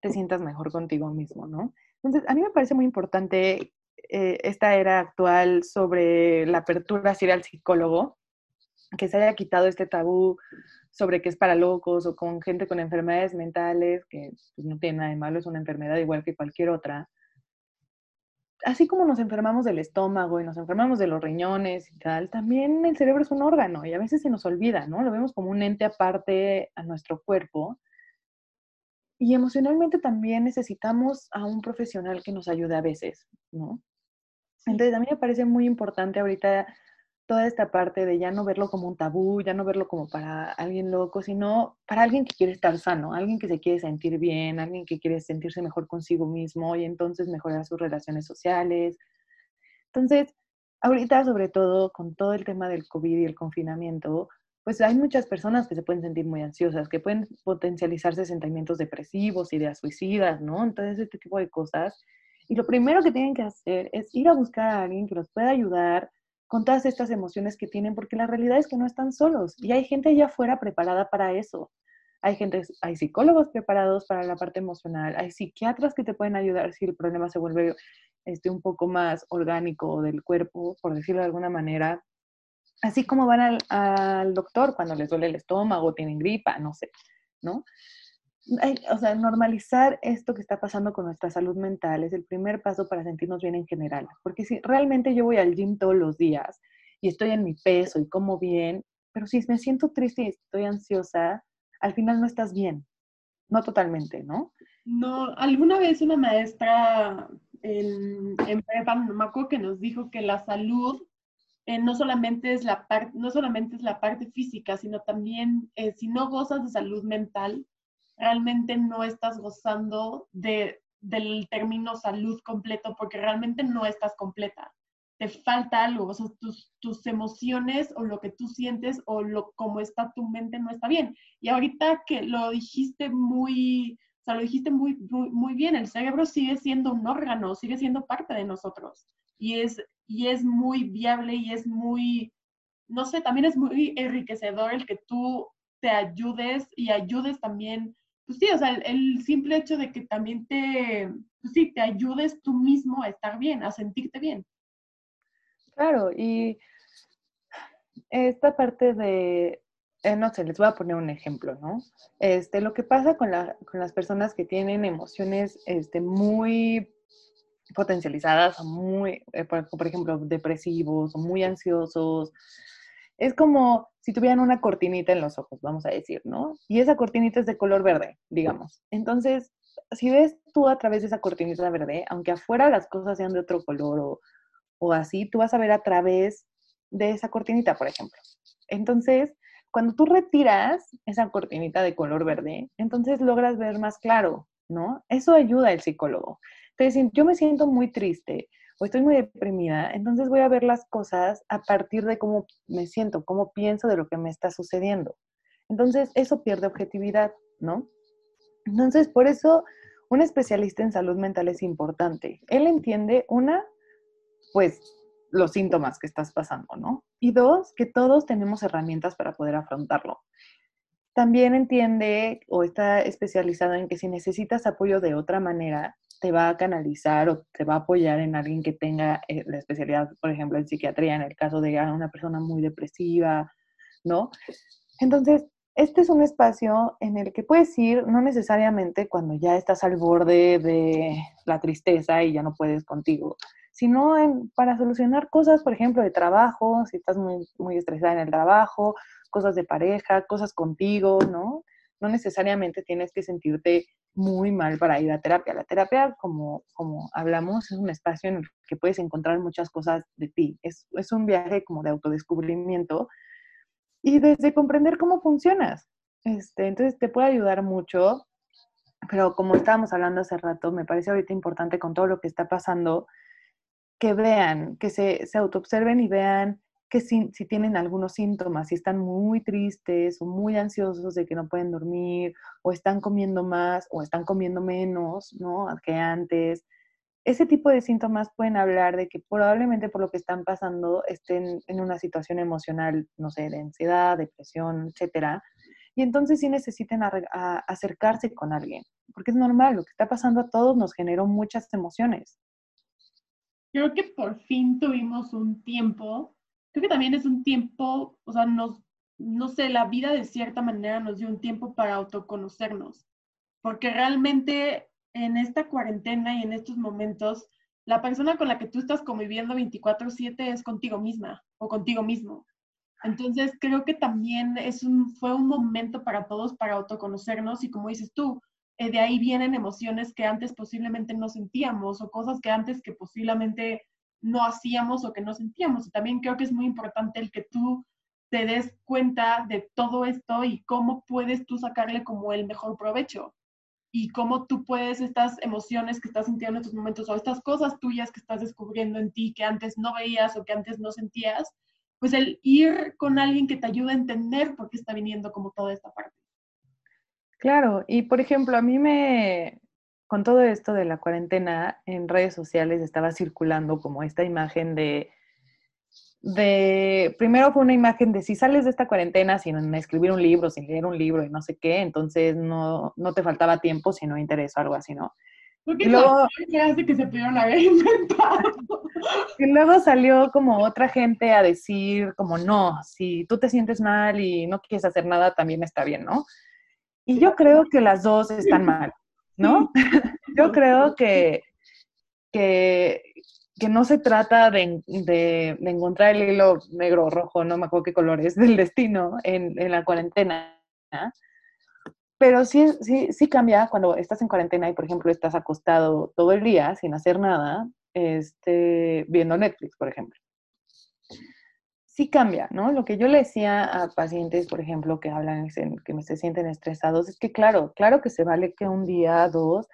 te sientas mejor contigo mismo, ¿no? Entonces, a mí me parece muy importante eh, esta era actual sobre la apertura hacia al psicólogo, que se haya quitado este tabú sobre que es para locos o con gente con enfermedades mentales, que pues, no tiene nada de malo, es una enfermedad igual que cualquier otra. Así como nos enfermamos del estómago y nos enfermamos de los riñones y tal, también el cerebro es un órgano y a veces se nos olvida, ¿no? Lo vemos como un ente aparte a nuestro cuerpo. Y emocionalmente también necesitamos a un profesional que nos ayude a veces, ¿no? Entonces, a mí me parece muy importante ahorita toda esta parte de ya no verlo como un tabú, ya no verlo como para alguien loco, sino para alguien que quiere estar sano, alguien que se quiere sentir bien, alguien que quiere sentirse mejor consigo mismo y entonces mejorar sus relaciones sociales. Entonces, ahorita sobre todo con todo el tema del COVID y el confinamiento, pues hay muchas personas que se pueden sentir muy ansiosas, que pueden potencializarse sentimientos depresivos, ideas suicidas, ¿no? Entonces, este tipo de cosas y lo primero que tienen que hacer es ir a buscar a alguien que los pueda ayudar con todas estas emociones que tienen, porque la realidad es que no están solos y hay gente allá afuera preparada para eso. Hay gente, hay psicólogos preparados para la parte emocional, hay psiquiatras que te pueden ayudar si el problema se vuelve este, un poco más orgánico del cuerpo, por decirlo de alguna manera. Así como van al, doctor cuando les duele el estómago, tienen gripa, no sé, ¿no? o sea, normalizar esto que está pasando con nuestra salud mental es el primer paso para sentirnos bien en general. Porque si realmente yo voy al gym todos los días y estoy en mi peso y como bien, pero si me siento triste y estoy ansiosa, al final no estás bien. No totalmente, ¿no? No, alguna vez una maestra en, en que nos dijo que la salud eh, no, solamente es la no solamente es la parte física, sino también eh, si no gozas de salud mental, realmente no estás gozando de, del término salud completo porque realmente no estás completa. Te falta algo, o sea, tus, tus emociones o lo que tú sientes o lo como está tu mente no está bien. Y ahorita que lo dijiste muy, o sea, lo dijiste muy, muy, muy bien, el cerebro sigue siendo un órgano, sigue siendo parte de nosotros y es, y es muy viable y es muy, no sé, también es muy enriquecedor el que tú te ayudes y ayudes también pues sí, o sea, el, simple hecho de que también te, pues sí, te ayudes tú mismo a estar bien, a sentirte bien. Claro, y esta parte de, eh, no sé, les voy a poner un ejemplo, ¿no? Este, lo que pasa con, la, con las personas que tienen emociones este, muy potencializadas, muy, eh, por, por, ejemplo, depresivos o muy ansiosos, es como si tuvieran una cortinita en los ojos, vamos a decir, ¿no? Y esa cortinita es de color verde, digamos. Entonces, si ves tú a través de esa cortinita verde, aunque afuera las cosas sean de otro color o, así, tú vas a ver a través de esa cortinita, por ejemplo. Entonces, cuando tú retiras esa cortinita de color verde, entonces logras ver más claro, ¿no? Eso ayuda al psicólogo. Entonces, yo me siento muy triste o estoy muy deprimida, entonces voy a ver las cosas a partir de cómo me siento, cómo pienso de lo que me está sucediendo. Entonces, eso pierde objetividad, ¿no? Entonces, por eso un especialista en salud mental es importante. Él entiende, una, pues los síntomas que estás pasando, ¿no? Y dos, que todos tenemos herramientas para poder afrontarlo. También entiende o está especializado en que si necesitas apoyo de otra manera, te va a canalizar o te va a apoyar en alguien que tenga eh, la especialidad, por ejemplo, en psiquiatría, en el caso de una persona muy depresiva, ¿no? Entonces, este es un espacio en el que puedes ir, no necesariamente cuando ya estás al borde de la tristeza y ya no puedes contigo, sino para solucionar cosas, por ejemplo, de trabajo, si estás muy, muy estresada en el trabajo, cosas de pareja, cosas contigo, ¿no? No necesariamente tienes que sentirte muy mal para ir a terapia. La terapia, como, como hablamos, es un espacio en el que puedes encontrar muchas cosas de ti. Es, es un viaje como de autodescubrimiento y desde comprender cómo funcionas. Este, entonces te puede ayudar mucho, pero como estábamos hablando hace rato, me parece ahorita importante con todo lo que está pasando, que vean, que se, se autoobserven y vean que si, si, tienen algunos síntomas, si están muy tristes o muy ansiosos de que no pueden dormir, o están comiendo más o están comiendo menos, ¿no? Que antes. Ese tipo de síntomas pueden hablar de que probablemente por lo que están pasando estén en una situación emocional, no sé, de ansiedad, depresión, etcétera. Y entonces sí necesiten acercarse con alguien, porque es normal, lo que está pasando a todos nos generó muchas emociones. Creo que por fin tuvimos un tiempo creo que también es un tiempo, o sea, nos, no sé, la vida de cierta manera nos dio un tiempo para autoconocernos, porque realmente en esta cuarentena y en estos momentos, la persona con la que tú estás conviviendo 24/7 es contigo misma o contigo mismo. Entonces, creo que también es un, fue un momento para todos para autoconocernos y como dices tú, eh, de ahí vienen emociones que antes posiblemente no sentíamos o cosas que antes que posiblemente no hacíamos o que no sentíamos. Y también creo que es muy importante el que tú te des cuenta de todo esto y cómo puedes tú sacarle como el mejor provecho y cómo tú puedes estas emociones que estás sintiendo en estos momentos o estas cosas tuyas que estás descubriendo en ti que antes no veías o que antes no sentías, pues el ir con alguien que te ayude a entender por qué está viniendo como toda esta parte. Claro, y por ejemplo, a mí me, con todo esto de la cuarentena, en redes sociales estaba circulando como esta imagen de de, primero fue una imagen de si sales de esta cuarentena sin escribir un libro, sin leer un libro y no sé qué, entonces no, no te faltaba tiempo, sino interés o algo así, ¿no? y luego, que se Y luego salió como otra gente a decir como no, si tú te sientes mal y no quieres hacer nada, también está bien, ¿no? Y yo creo que las dos están mal, ¿no? Yo creo que, que, que no se trata de, de, encontrar el hilo negro o rojo, no me acuerdo qué color es, del destino en, en la cuarentena, pero sí, sí, sí cambia cuando estás en cuarentena y, por ejemplo, estás acostado todo el día sin hacer nada, este, viendo Netflix, por ejemplo. Sí cambia, ¿no? Lo que yo le decía a pacientes, por ejemplo, que hablan, que se sienten estresados, es que claro, claro que se vale que un día, dos,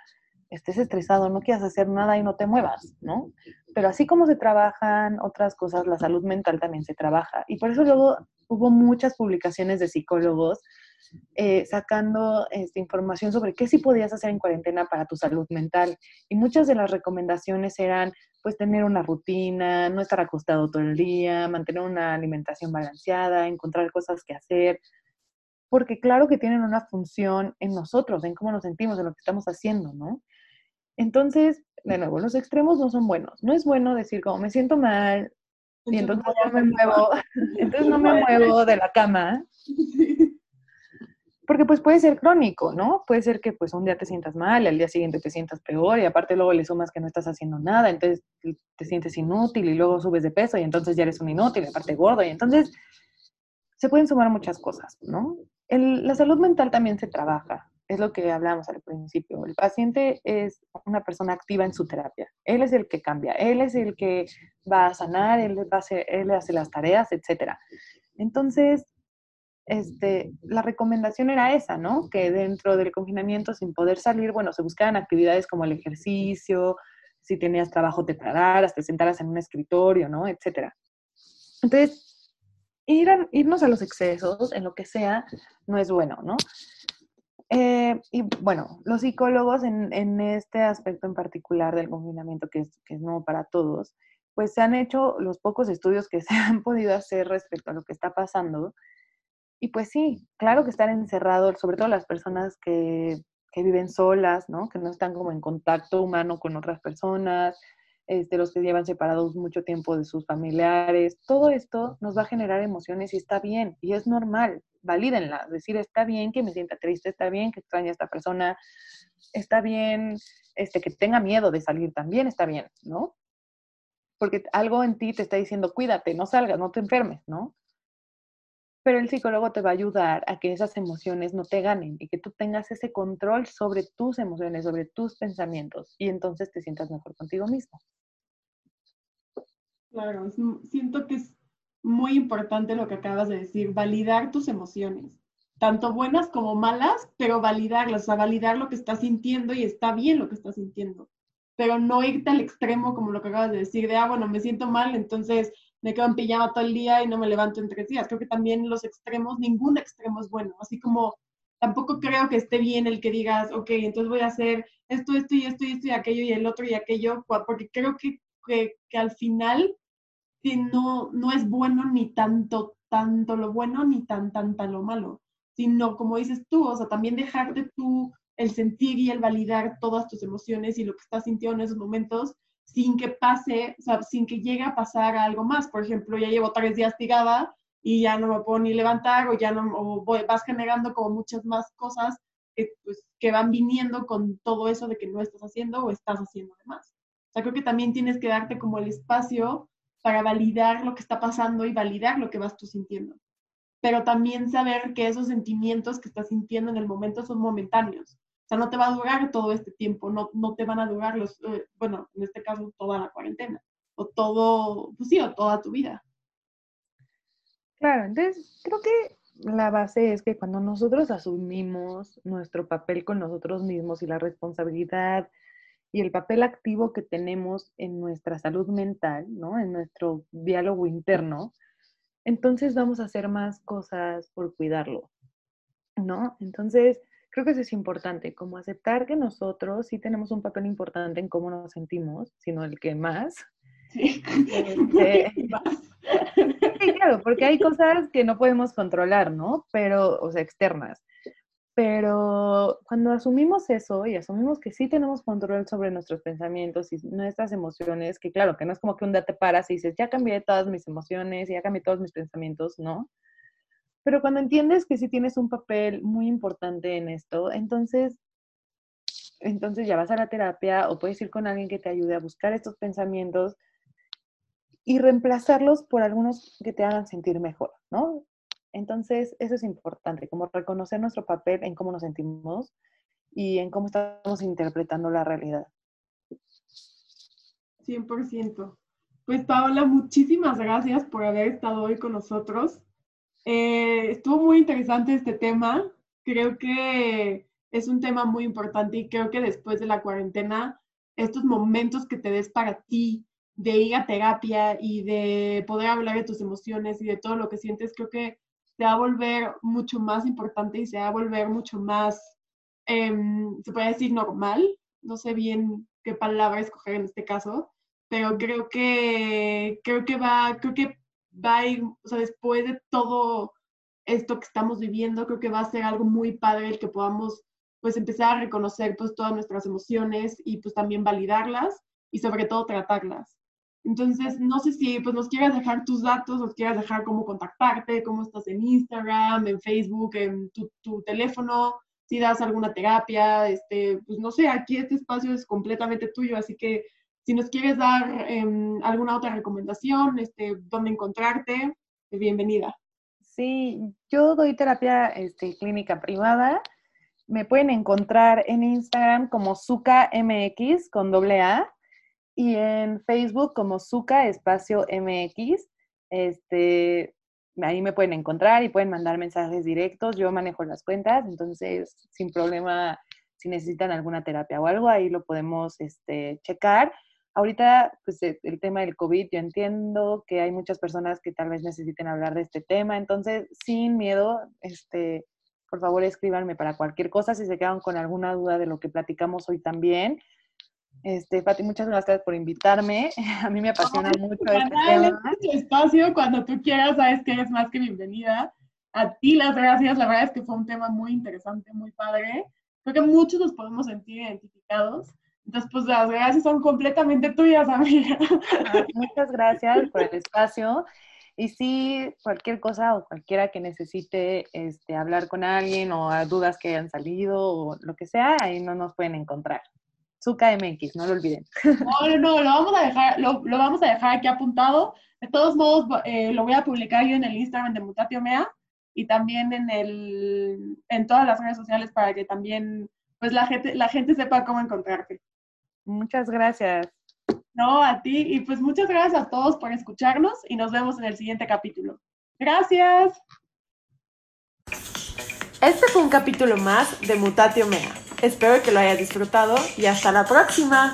estés estresado, no quieras hacer nada y no te muevas, ¿no? Pero así como se trabajan otras cosas, la salud mental también se trabaja. Y por eso luego hubo muchas publicaciones de psicólogos eh, sacando esta información sobre qué sí podías hacer en cuarentena para tu salud mental. Y muchas de las recomendaciones eran, pues, tener una rutina, no estar acostado todo el día, mantener una alimentación balanceada, encontrar cosas que hacer, porque claro que tienen una función en nosotros, en cómo nos sentimos, en lo que estamos haciendo, ¿no? Entonces, de nuevo, los extremos no son buenos. No es bueno decir como me siento mal y entonces no me muevo, entonces no me muevo de la cama. Porque pues puede ser crónico, ¿no? Puede ser que pues un día te sientas mal, al día siguiente te sientas peor y aparte luego le sumas que no estás haciendo nada, entonces te sientes inútil y luego subes de peso y entonces ya eres un inútil, aparte gordo y entonces se pueden sumar muchas cosas, ¿no? la salud mental también se trabaja, es lo que hablamos al principio. El paciente es una persona activa en su terapia. Él es el que cambia, él es el que va a sanar, él, va a hacer, él hace las tareas, etc. Entonces, este, la recomendación era esa, ¿no? Que dentro del confinamiento, sin poder salir, bueno, se buscaban actividades como el ejercicio, si tenías trabajo te pararas, te sentaras en un escritorio, ¿no? Etcétera. Entonces, ir irnos a los excesos, en lo que sea, no es bueno, ¿no? Eh, y bueno, los psicólogos en, en, este aspecto en particular del confinamiento, que es, que es nuevo para todos, pues se han hecho los pocos estudios que se han podido hacer respecto a lo que está pasando y pues sí, claro que estar encerrado, sobre todo las personas que, que viven solas, ¿no? Que no están como en contacto humano con otras personas, este, los que llevan separados mucho tiempo de sus familiares, todo esto nos va a generar emociones y está bien, y es normal, valídenla, decir, está bien que me sienta triste, está bien que extrañe a esta persona, está bien este, que tenga miedo de salir también, está bien, ¿no? Porque algo en ti te está diciendo, cuídate, no salgas, no te enfermes, ¿no? Pero el psicólogo te va a ayudar a que esas emociones no te ganen y que tú tengas ese control sobre tus emociones, sobre tus pensamientos y entonces te sientas mejor contigo mismo. Claro, siento que es muy importante lo que acabas de decir, validar tus emociones, tanto buenas como malas, pero validarlas, o sea, validar lo que estás sintiendo y está bien lo que estás sintiendo, pero no irte al extremo como lo que acabas de decir, de, ah, bueno, me siento mal, entonces me quedo en pijama todo el día y no me levanto en tres días. Creo que también los extremos, ningún extremo es bueno. Así como tampoco creo que esté bien el que digas, ok, entonces voy a hacer esto, esto y esto y esto y aquello y el otro y aquello, porque creo que, que, al final no, no es bueno ni tanto, tanto lo bueno ni tan, tan, tan lo malo, sino como dices tú, o sea, también dejarte tú el sentir y el validar todas tus emociones y lo que estás sintiendo en esos momentos sin que pase, o sea, sin que llegue a pasar algo más. Por ejemplo, ya llevo tres días tirada y ya no me puedo ni levantar o ya no, o voy, vas generando como muchas más cosas que, pues, que van viniendo con todo eso de que no estás haciendo o estás haciendo más. O sea, creo que también tienes que darte como el espacio para validar lo que está pasando y validar lo que vas tú sintiendo. Pero también saber que esos sentimientos que estás sintiendo en el momento son momentáneos o sea, no te va a durar todo este tiempo, no, no te van a durar los, eh, bueno, en este caso toda la cuarentena, o todo, pues sí, o toda tu vida. Claro, entonces creo que la base es que cuando nosotros asumimos nuestro papel con nosotros mismos y la responsabilidad y el papel activo que tenemos en nuestra salud mental, ¿no? En nuestro diálogo interno, entonces vamos a hacer más cosas por cuidarlo, ¿no? Entonces, creo que eso es importante, como aceptar que nosotros sí tenemos un papel importante en cómo nos sentimos, sino el que más. Sí. Este, Sí, claro, porque hay cosas que no podemos controlar, ¿no? Pero, o sea, externas. Pero cuando asumimos eso y asumimos que sí tenemos control sobre nuestros pensamientos y nuestras emociones, que claro, que no es como que un día te paras y dices, ya cambié todas mis emociones, ya cambié todos mis pensamientos, ¿no? Pero cuando entiendes que sí tienes un papel muy importante en esto, entonces, entonces ya vas a la terapia o puedes ir con alguien que te ayude a buscar estos pensamientos y reemplazarlos por algunos que te hagan sentir mejor, ¿no? Entonces, eso es importante, como reconocer nuestro papel en cómo nos sentimos y en cómo estamos interpretando la realidad. 100%. Pues Paola, muchísimas gracias por haber estado hoy con nosotros. Eh, estuvo muy interesante este tema. Creo que es un tema muy importante y creo que después de la cuarentena, estos momentos que te des para ti, de ir a terapia y de poder hablar de tus emociones y de todo lo que sientes, creo que se va a volver mucho más importante y se va a volver mucho más, em, se puede decir normal, no sé bien qué palabra escoger en este caso, pero creo que, creo que va, creo que va a ir, o sea, después de todo esto que estamos viviendo, creo que va a ser algo muy padre el que podamos pues empezar a reconocer pues todas nuestras emociones y pues también validarlas y sobre todo tratarlas. Entonces, no sé si pues, nos quieras dejar tus datos, nos quieras dejar cómo contactarte, cómo estás en Instagram, en Facebook, en tu, teléfono, si das alguna terapia, este, pues no sé, aquí este espacio es completamente tuyo, así que si nos quieres dar em, alguna otra recomendación, este, dónde encontrarte, pues, bienvenida. Sí, yo doy terapia este, clínica privada. Me pueden encontrar en Instagram como SukaMX con doble A y en Facebook como Zuka Espacio MX. Este, ahí me pueden encontrar y pueden mandar mensajes directos. Yo manejo las cuentas, entonces sin problema, si necesitan alguna terapia o algo, ahí lo podemos este, checar. Ahorita, pues e, el tema del COVID, yo entiendo que hay muchas personas que tal vez necesiten hablar de este tema, entonces sin miedo, este, por favor escríbanme para cualquier cosa si se quedan con alguna duda de lo que platicamos hoy también. Este, Pati, muchas gracias por invitarme. A mí me apasiona mucho este tema. Este espacio, cuando tú quieras, sabes que eres más que bienvenida. A ti las gracias, la verdad es que fue un tema muy interesante, muy padre. Creo que muchos nos podemos sentir identificados. Entonces, pues las gracias son completamente tuyas, amiga. Ah, muchas gracias por el espacio. Y si cualquier cosa o cualquiera que necesite este, hablar con alguien o dudas que hayan salido o lo que sea, ahí no nos pueden encontrar. Zuka MX, no lo olviden. No, no, no, lo vamos a dejar, lo, vamos a dejar aquí apuntado. De todos modos, eh, lo voy a publicar yo en el Instagram de Mutatio Mea y también en el, en todas las redes sociales para que también, pues la gente, la gente sepa cómo encontrarte. Muchas gracias. No, a ti. Y pues muchas gracias a todos por escucharnos y nos vemos en el siguiente capítulo. Gracias. Este fue un capítulo más de Mutatio Mea. Espero que lo hayas disfrutado y hasta la próxima.